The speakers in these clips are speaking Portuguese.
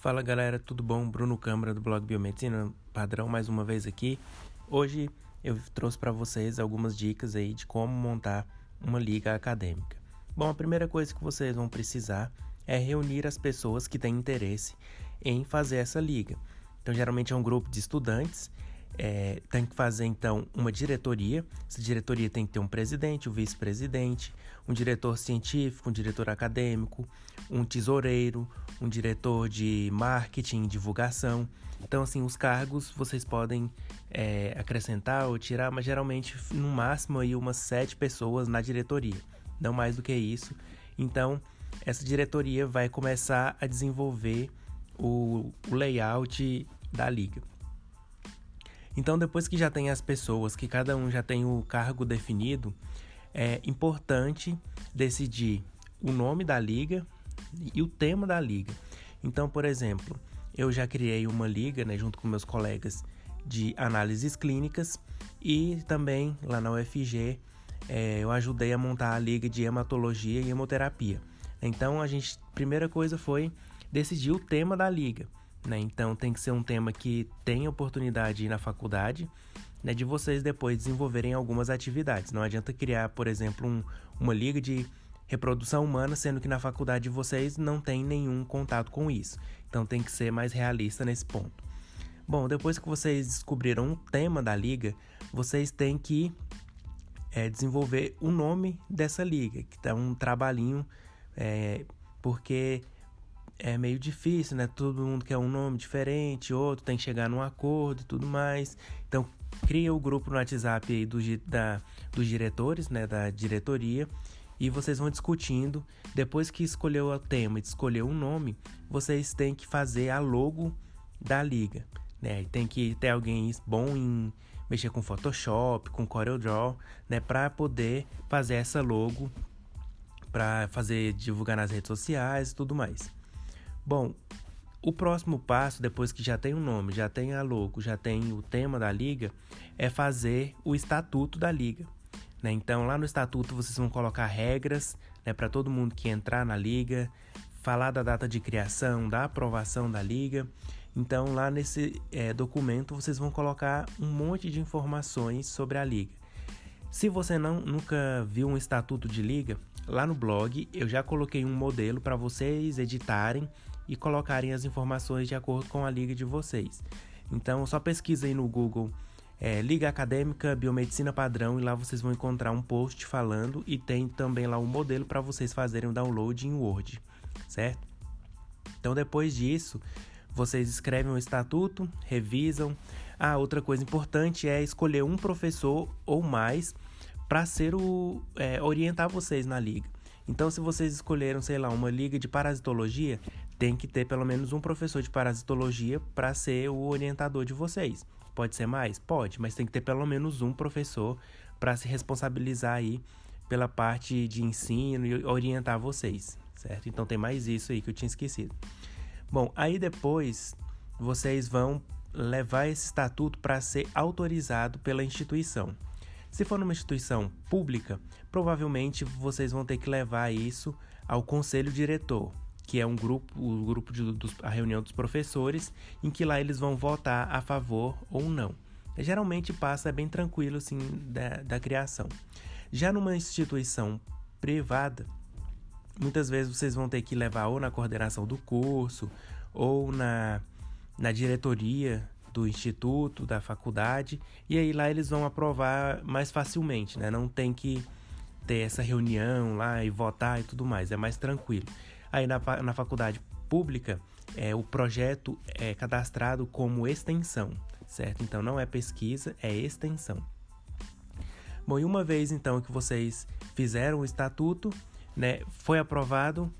Fala galera, tudo bom? Bruno Câmara do blog Biomedicina Padrão mais uma vez aqui. Hoje eu trouxe para vocês algumas dicas aí de como montar uma liga acadêmica. Bom, a primeira coisa que vocês vão precisar é reunir as pessoas que têm interesse em fazer essa liga. Então, geralmente é um grupo de estudantes é, tem que fazer então uma diretoria. Essa diretoria tem que ter um presidente, um vice-presidente, um diretor científico, um diretor acadêmico, um tesoureiro, um diretor de marketing, divulgação. Então, assim, os cargos vocês podem é, acrescentar ou tirar, mas geralmente no máximo aí umas sete pessoas na diretoria, não mais do que isso. Então, essa diretoria vai começar a desenvolver o, o layout da liga. Então, depois que já tem as pessoas, que cada um já tem o cargo definido, é importante decidir o nome da liga e o tema da liga. Então, por exemplo, eu já criei uma liga, né, junto com meus colegas de análises clínicas e também lá na UFG é, eu ajudei a montar a liga de hematologia e hemoterapia. Então, a gente, primeira coisa foi decidir o tema da liga. Né? Então tem que ser um tema que tem oportunidade na faculdade, né, de vocês depois desenvolverem algumas atividades. Não adianta criar, por exemplo, um, uma liga de reprodução humana, sendo que na faculdade de vocês não tem nenhum contato com isso. Então tem que ser mais realista nesse ponto. Bom, depois que vocês descobriram o tema da liga, vocês têm que é, desenvolver o nome dessa liga, que tá um trabalhinho, é, porque é meio difícil, né? Todo mundo quer um nome diferente, outro tem que chegar num acordo e tudo mais. Então, cria o grupo no WhatsApp aí do, da, dos diretores, né? Da diretoria. E vocês vão discutindo. Depois que escolheu o tema e escolheu o nome, vocês têm que fazer a logo da liga. Né? Tem que ter alguém bom em mexer com Photoshop, com CorelDRAW, né? Para poder fazer essa logo, para fazer divulgar nas redes sociais e tudo mais. Bom, o próximo passo, depois que já tem o nome, já tem a logo, já tem o tema da liga, é fazer o estatuto da liga. Né? Então, lá no estatuto, vocês vão colocar regras né, para todo mundo que entrar na liga, falar da data de criação, da aprovação da liga. Então, lá nesse é, documento, vocês vão colocar um monte de informações sobre a liga. Se você não, nunca viu um estatuto de liga, lá no blog eu já coloquei um modelo para vocês editarem e colocarem as informações de acordo com a liga de vocês. Então, só pesquisa aí no Google é, Liga Acadêmica Biomedicina Padrão e lá vocês vão encontrar um post falando e tem também lá um modelo para vocês fazerem o download em Word, certo? Então, depois disso, vocês escrevem o estatuto, revisam. Ah, outra coisa importante é escolher um professor ou mais para ser o é, orientar vocês na liga. Então, se vocês escolheram, sei lá, uma liga de parasitologia, tem que ter pelo menos um professor de parasitologia para ser o orientador de vocês. Pode ser mais? Pode, mas tem que ter pelo menos um professor para se responsabilizar aí pela parte de ensino e orientar vocês, certo? Então tem mais isso aí que eu tinha esquecido. Bom, aí depois vocês vão levar esse estatuto para ser autorizado pela instituição. Se for numa instituição pública, provavelmente vocês vão ter que levar isso ao conselho diretor, que é um grupo, o grupo de, dos, a reunião dos professores, em que lá eles vão votar a favor ou não. Geralmente passa é bem tranquilo assim da, da criação. Já numa instituição privada, muitas vezes vocês vão ter que levar ou na coordenação do curso ou na, na diretoria do instituto, da faculdade, e aí lá eles vão aprovar mais facilmente, né? Não tem que ter essa reunião lá e votar e tudo mais, é mais tranquilo. Aí na, na faculdade pública, é, o projeto é cadastrado como extensão, certo? Então não é pesquisa, é extensão. Bom, e uma vez então que vocês fizeram o estatuto, né, foi aprovado,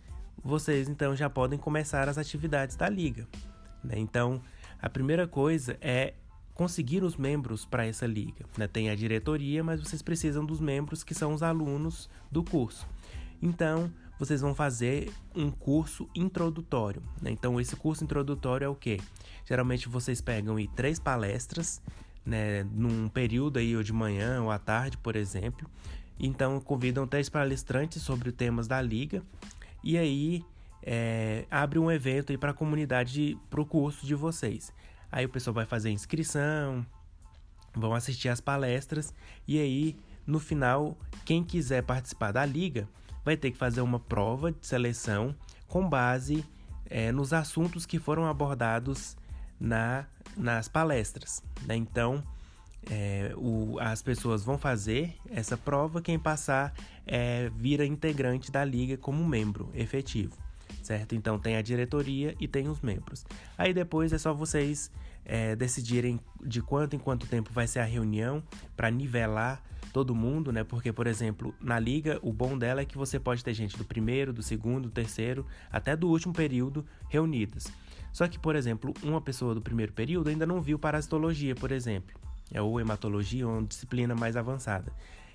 vocês então já podem começar as atividades da liga. Né? Então, a primeira coisa é conseguir os membros para essa liga. Né? Tem a diretoria, mas vocês precisam dos membros que são os alunos do curso. Então, vocês vão fazer um curso introdutório. Né? Então, esse curso introdutório é o que? Geralmente vocês pegam aí, três palestras, né, num período aí, ou de manhã ou à tarde, por exemplo. Então, convidam três palestrantes sobre temas da liga. E aí, é, abre um evento aí para a comunidade, para o curso de vocês. Aí o pessoal vai fazer inscrição, vão assistir as palestras e aí no final quem quiser participar da liga vai ter que fazer uma prova de seleção com base é, nos assuntos que foram abordados na, nas palestras. Né? Então é, o, as pessoas vão fazer essa prova, quem passar é, vira integrante da liga como membro efetivo, certo? Então tem a diretoria e tem os membros. Aí depois é só vocês é, decidirem de quanto em quanto tempo vai ser a reunião para nivelar todo mundo, né? Porque, por exemplo, na liga, o bom dela é que você pode ter gente do primeiro, do segundo, do terceiro, até do último período reunidas. Só que, por exemplo, uma pessoa do primeiro período ainda não viu parasitologia, por exemplo é ou hematologia ou uma disciplina mais avançada.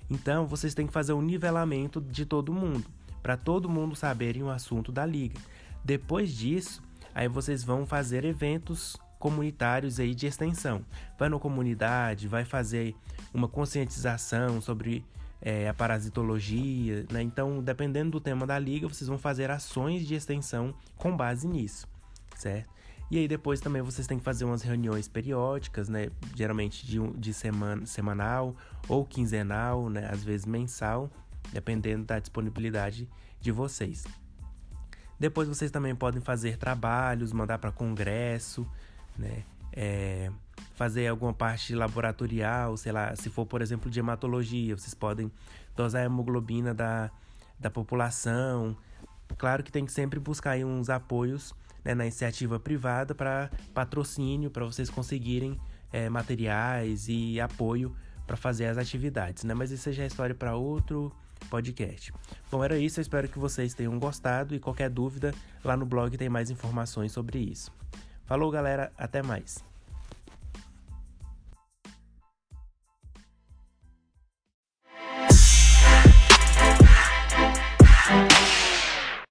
Então, vocês têm que fazer um nivelamento de todo mundo, para todo mundo saberem o assunto da liga. Depois disso, aí vocês vão fazer eventos comunitários aí de extensão. Vai na comunidade, vai fazer uma conscientização sobre é, a parasitologia, né? Então, dependendo do tema da liga, vocês vão fazer ações de extensão com base nisso, certo? E aí depois também vocês têm que fazer umas reuniões periódicas, né? Geralmente de, de semana, semanal ou quinzenal, né? Às vezes mensal, dependendo da disponibilidade de vocês. Depois vocês também podem fazer trabalhos, mandar para congresso, né? É, fazer alguma parte laboratorial, sei lá, se for, por exemplo, de hematologia, vocês podem dosar a hemoglobina da, da população. Claro que tem que sempre buscar uns apoios né, na iniciativa privada para patrocínio, para vocês conseguirem é, materiais e apoio para fazer as atividades, né? Mas isso já é história para outro podcast. Bom, era isso. Eu espero que vocês tenham gostado e qualquer dúvida lá no blog tem mais informações sobre isso. Falou, galera. Até mais.